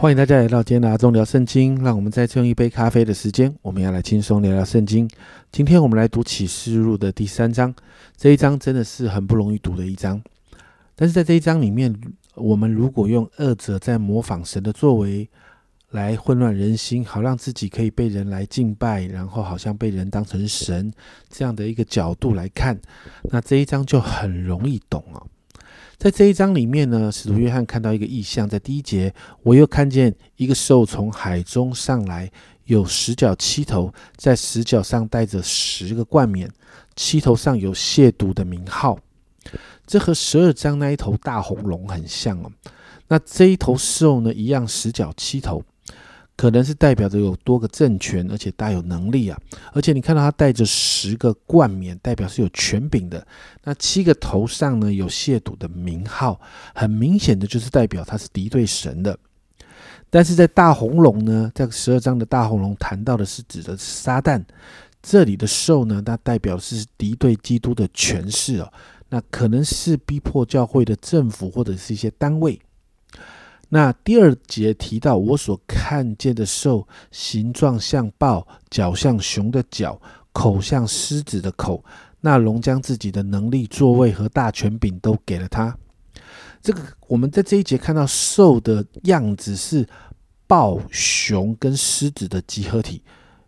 欢迎大家来到今天的阿忠聊圣经。让我们再次用一杯咖啡的时间，我们要来轻松聊聊圣经。今天我们来读启示录的第三章，这一章真的是很不容易读的一章。但是在这一章里面，我们如果用二者在模仿神的作为来混乱人心，好让自己可以被人来敬拜，然后好像被人当成神这样的一个角度来看，那这一章就很容易懂啊。在这一章里面呢，使徒约翰看到一个异象，在第一节，我又看见一个兽从海中上来，有十角七头，在十角上带着十个冠冕，七头上有亵渎的名号。这和十二章那一头大红龙很像哦。那这一头兽呢，一样十角七头。可能是代表着有多个政权，而且大有能力啊！而且你看到他带着十个冠冕，代表是有权柄的。那七个头上呢有亵渎的名号，很明显的就是代表他是敌对神的。但是在大红龙呢，在十二章的大红龙谈到的是指的是撒旦，这里的兽呢，它代表是敌对基督的权势哦。那可能是逼迫教会的政府或者是一些单位。那第二节提到，我所看见的兽形状像豹，脚像熊的脚，口像狮子的口。那龙将自己的能力、座位和大权柄都给了他。这个我们在这一节看到兽的样子是豹、熊跟狮子的集合体，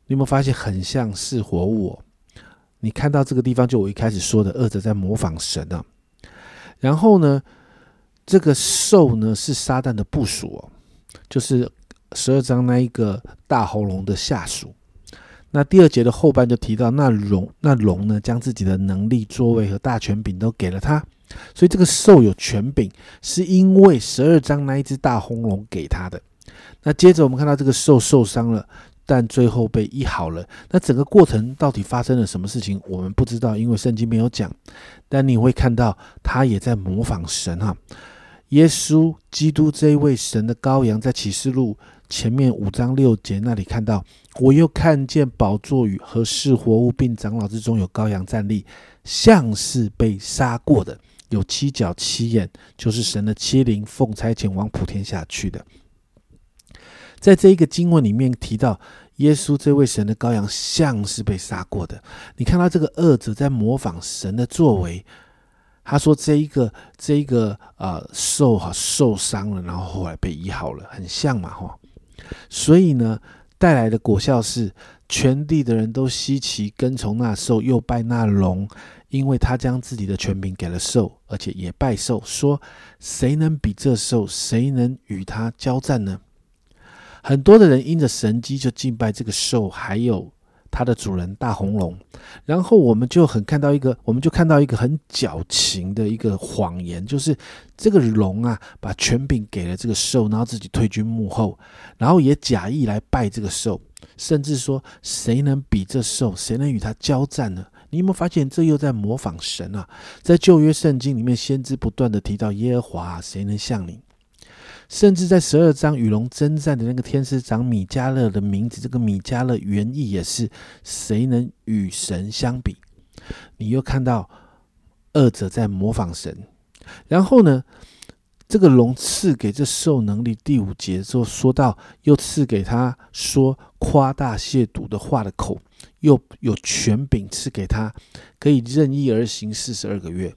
你有没有发现很像是活物？你看到这个地方，就我一开始说的，二者在模仿神啊。然后呢？这个兽呢是撒旦的部属哦，就是十二章那一个大喉龙的下属。那第二节的后半就提到，那龙那龙呢将自己的能力、座位和大权柄都给了他，所以这个兽有权柄，是因为十二章那一只大红龙给他的。那接着我们看到这个兽受伤了，但最后被医好了。那整个过程到底发生了什么事情，我们不知道，因为圣经没有讲。但你会看到，他也在模仿神哈。耶稣基督这一位神的羔羊，在启示录前面五章六节那里看到，我又看见宝座与和是活物并长老之中有羔羊站立，像是被杀过的，有七角七眼，就是神的七灵，奉差遣往普天下去的。在这一个经文里面提到，耶稣这位神的羔羊像是被杀过的。你看到这个恶者在模仿神的作为。他说：“这一个，这一个，呃，受哈受伤了，然后后来被医好了，很像嘛，哈。所以呢，带来的果效是，全地的人都稀奇，跟从那兽，又拜那龙，因为他将自己的权柄给了兽，而且也拜兽，说：谁能比这兽？谁能与他交战呢？很多的人因着神机就敬拜这个兽，还有。”它的主人大红龙，然后我们就很看到一个，我们就看到一个很矫情的一个谎言，就是这个龙啊，把权柄给了这个兽，然后自己退居幕后，然后也假意来拜这个兽，甚至说谁能比这兽，谁能与他交战呢？你有没有发现这又在模仿神啊？在旧约圣经里面，先知不断的提到耶和华，谁能像你？甚至在十二章与龙征战的那个天使长米迦勒的名字，这个米迦勒原意也是谁能与神相比？你又看到二者在模仿神，然后呢，这个龙赐给这兽能力，第五节就说到，又赐给他说夸大亵渎的话的口，又有权柄赐给他，可以任意而行四十二个月。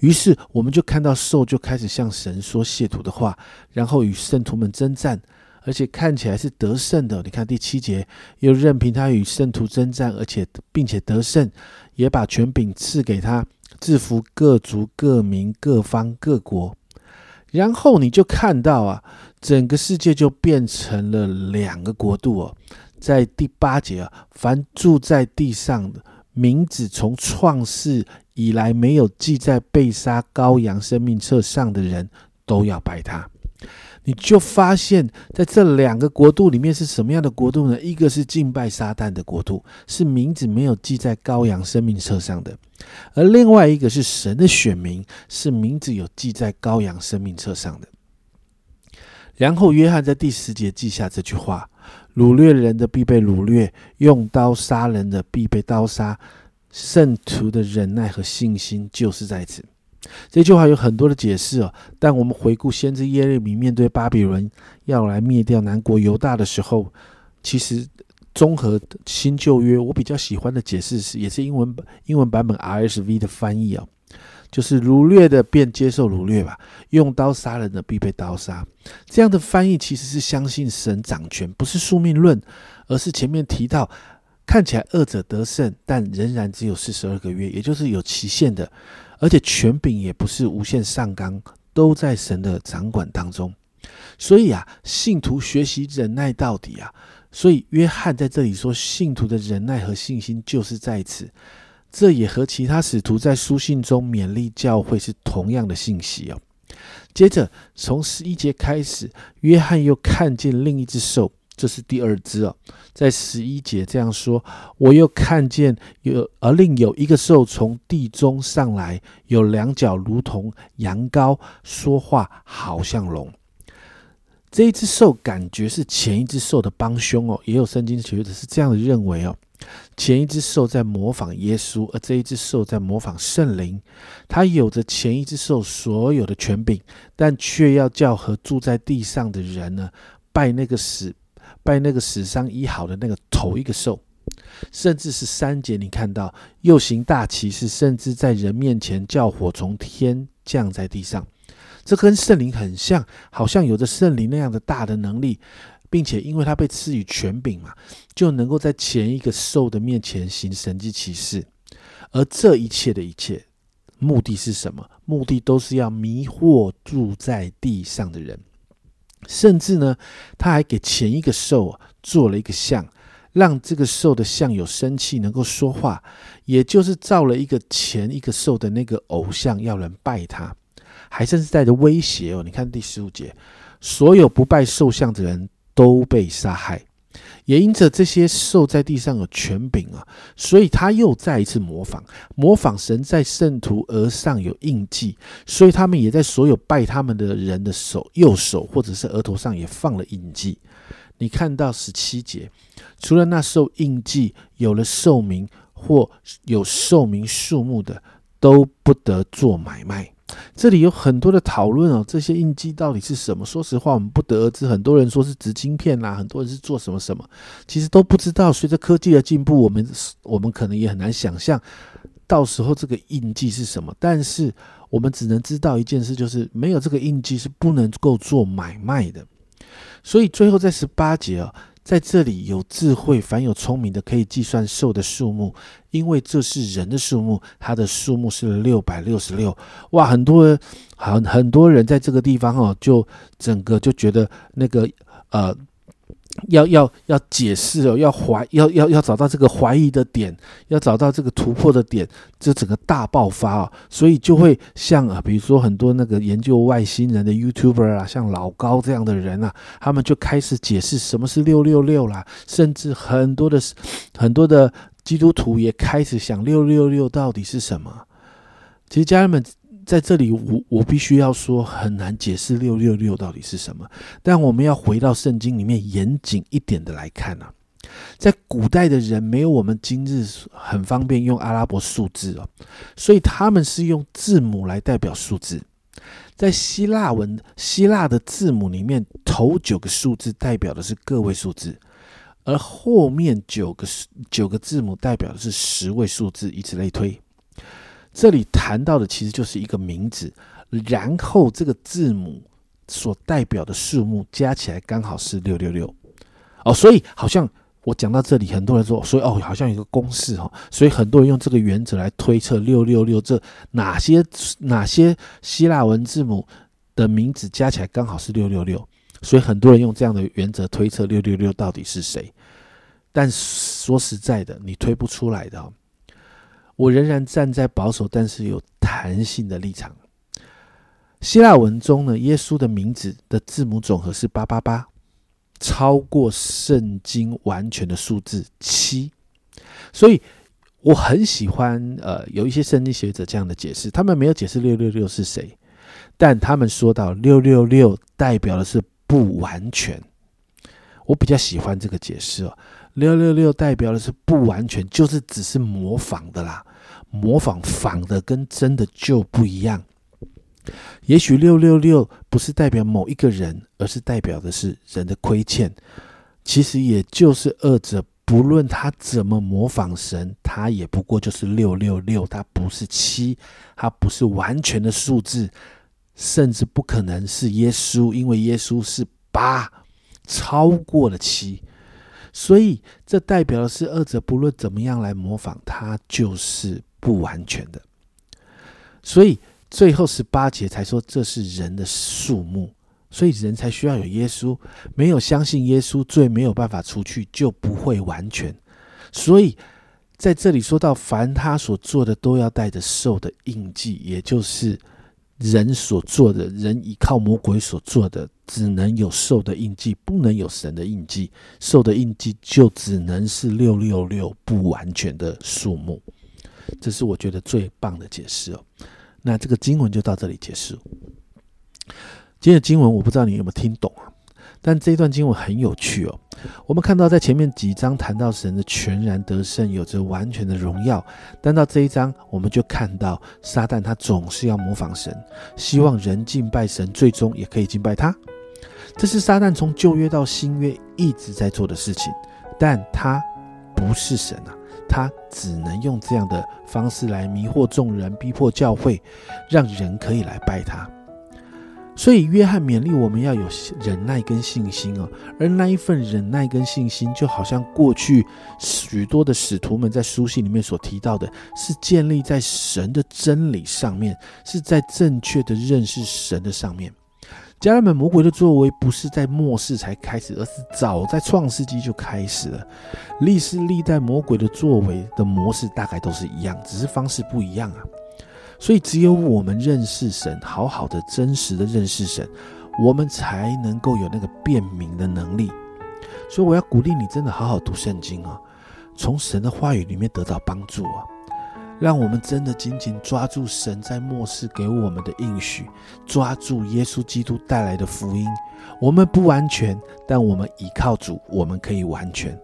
于是我们就看到兽就开始向神说亵渎的话，然后与圣徒们征战，而且看起来是得胜的。你看第七节，又任凭他与圣徒征战，而且并且得胜，也把权柄赐给他，制服各族、各民、各方、各国。然后你就看到啊，整个世界就变成了两个国度哦。在第八节啊，凡住在地上的名字从创世。以来没有记在被杀羔羊生命册上的人都要拜他，你就发现在这两个国度里面是什么样的国度呢？一个是敬拜撒旦的国度，是名字没有记在羔羊生命册上的；而另外一个是神的选民，是名字有记在羔羊生命册上的。然后约翰在第十节记下这句话：掳掠人的必被掳掠，用刀杀人的必被刀杀。圣徒的忍耐和信心就是在此。这句话有很多的解释哦，但我们回顾先知耶利米面对巴比伦要来灭掉南国犹大的时候，其实综合新旧约，我比较喜欢的解释是，也是英文英文版本 RSV 的翻译啊，就是掳掠的便接受掳掠吧，用刀杀人的必被刀杀。这样的翻译其实是相信神掌权，不是宿命论，而是前面提到看起来二者得胜，但仍然只有四十二个月，也就是有期限的。而且权柄也不是无限上纲，都在神的掌管当中。所以啊，信徒学习忍耐到底啊。所以约翰在这里说，信徒的忍耐和信心就是在此。这也和其他使徒在书信中勉励教会是同样的信息哦。接着从十一节开始，约翰又看见另一只兽。这是第二只哦，在十一节这样说：“我又看见有，而另有一个兽从地中上来，有两脚如同羊羔，说话好像龙。”这一只兽感觉是前一只兽的帮凶哦，也有圣经学者是这样的认为哦。前一只兽在模仿耶稣，而这一只兽在模仿圣灵。它有着前一只兽所有的权柄，但却要叫和住在地上的人呢拜那个死。拜那个死伤医好的那个头一个兽，甚至是三节，你看到又行大骑士，甚至在人面前叫火从天降在地上，这跟圣灵很像，好像有着圣灵那样的大的能力，并且因为他被赐予权柄嘛，就能够在前一个兽的面前行神迹奇事。而这一切的一切，目的是什么？目的都是要迷惑住在地上的人。甚至呢，他还给前一个兽啊做了一个像，让这个兽的像有生气，能够说话，也就是造了一个前一个兽的那个偶像，要人拜他，还甚至带着威胁哦。你看第十五节，所有不拜兽像的人都被杀害。也因着这些兽在地上有权柄啊，所以他又再一次模仿，模仿神在圣徒额上有印记，所以他们也在所有拜他们的人的手右手或者是额头上也放了印记。你看到十七节，除了那受印记有了寿命或有寿命数目的，都不得做买卖。这里有很多的讨论哦，这些印记到底是什么？说实话，我们不得而知。很多人说是植晶片啦，很多人是做什么什么，其实都不知道。随着科技的进步，我们我们可能也很难想象到时候这个印记是什么。但是我们只能知道一件事，就是没有这个印记是不能够做买卖的。所以最后在十八节哦。在这里有智慧，凡有聪明的可以计算兽的数目，因为这是人的数目，它的数目是六百六十六。哇，很多人，很很多人在这个地方哦，就整个就觉得那个呃。要要要解释哦，要怀要要要找到这个怀疑的点，要找到这个突破的点，这整个大爆发啊，所以就会像啊，比如说很多那个研究外星人的 YouTuber 啊，像老高这样的人啊，他们就开始解释什么是六六六啦，甚至很多的很多的基督徒也开始想六六六到底是什么。其实家人们。在这里，我我必须要说，很难解释六六六到底是什么。但我们要回到圣经里面，严谨一点的来看啊，在古代的人没有我们今日很方便用阿拉伯数字哦，所以他们是用字母来代表数字。在希腊文，希腊的字母里面，头九个数字代表的是个位数字，而后面九个九个字母代表的是十位数字，以此类推。这里谈到的其实就是一个名字，然后这个字母所代表的数目加起来刚好是六六六哦，所以好像我讲到这里，很多人说，所以哦，好像有个公式哈，所以很多人用这个原则来推测六六六这哪些哪些希腊文字母的名字加起来刚好是六六六，所以很多人用这样的原则推测六六六到底是谁，但说实在的，你推不出来的。我仍然站在保守但是有弹性的立场。希腊文中呢，耶稣的名字的字母总和是八八八，超过圣经完全的数字七。所以我很喜欢呃，有一些圣经学者这样的解释，他们没有解释六六六是谁，但他们说到六六六代表的是不完全。我比较喜欢这个解释哦。六六六代表的是不完全，就是只是模仿的啦，模仿仿的跟真的就不一样。也许六六六不是代表某一个人，而是代表的是人的亏欠。其实也就是二者，不论他怎么模仿神，他也不过就是六六六，他不是七，他不是完全的数字，甚至不可能是耶稣，因为耶稣是八，超过了七。所以这代表的是二者不论怎么样来模仿，他就是不完全的。所以。最后十八节才说这是人的数目，所以人才需要有耶稣。没有相信耶稣，罪没有办法除去，就不会完全。所以在这里说到，凡他所做的，都要带着受的印记，也就是人所做的，人依靠魔鬼所做的，只能有兽的印记，不能有神的印记。兽的印记就只能是六六六不完全的数目。这是我觉得最棒的解释哦。那这个经文就到这里结束。今天的经文我不知道你有没有听懂啊？但这一段经文很有趣哦。我们看到在前面几章谈到神的全然得胜，有着完全的荣耀，但到这一章我们就看到撒旦他总是要模仿神，希望人敬拜神，最终也可以敬拜他。这是撒旦从旧约到新约一直在做的事情，但他不是神啊。他只能用这样的方式来迷惑众人，逼迫教会，让人可以来拜他。所以，约翰勉励我们要有忍耐跟信心哦。而那一份忍耐跟信心，就好像过去许多的使徒们在书信里面所提到的，是建立在神的真理上面，是在正确的认识神的上面。家人们，魔鬼的作为不是在末世才开始，而是早在创世纪就开始了。历史历代魔鬼的作为的模式大概都是一样，只是方式不一样啊。所以，只有我们认识神，好好的、真实的认识神，我们才能够有那个辨明的能力。所以，我要鼓励你，真的好好读圣经啊，从神的话语里面得到帮助啊。让我们真的紧紧抓住神在末世给我们的应许，抓住耶稣基督带来的福音。我们不完全，但我们依靠主，我们可以完全。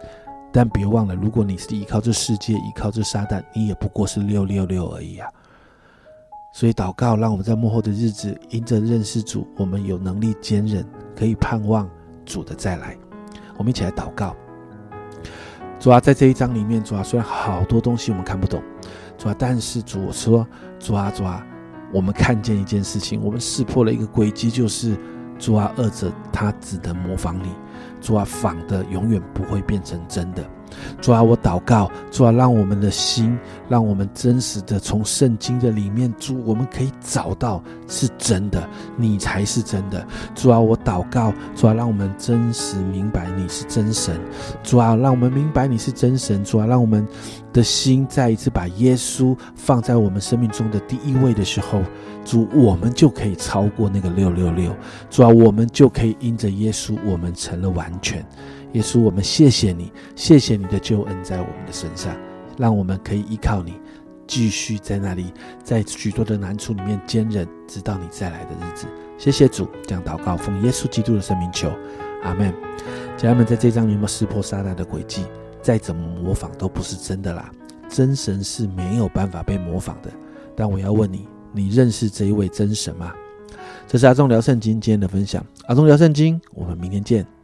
但别忘了，如果你是依靠这世界，依靠这撒旦，你也不过是六六六而已啊！所以祷告，让我们在幕后的日子，因着认识主，我们有能力坚忍，可以盼望主的再来。我们一起来祷告。主啊，在这一章里面，主啊，虽然好多东西我们看不懂。主啊，但是主说，主啊，主啊，我们看见一件事情，我们识破了一个轨迹，就是主啊，二者他只能模仿你，主啊，仿的永远不会变成真的。主啊，我祷告，主啊，让我们的心，让我们真实的从圣经的里面，主，我们可以找到是真的，你才是真的。主啊，我祷告，主啊，让我们真实明白你是真神。主啊，让我们明白你是真神。主啊，让我们的心再一次把耶稣放在我们生命中的第一位的时候，主，我们就可以超过那个六六六。主啊，我们就可以因着耶稣，我们成了完全。耶稣，我们谢谢你，谢谢你的救恩在我们的身上，让我们可以依靠你，继续在那里，在许多的难处里面坚忍，直到你再来的日子。谢谢主，这样祷告，奉耶稣基督的圣名求，阿门。家人们，在这张有没有识破撒旦的诡计？再怎么模仿都不是真的啦，真神是没有办法被模仿的。但我要问你，你认识这一位真神吗？这是阿忠聊圣经今天的分享，阿忠聊圣经，我们明天见。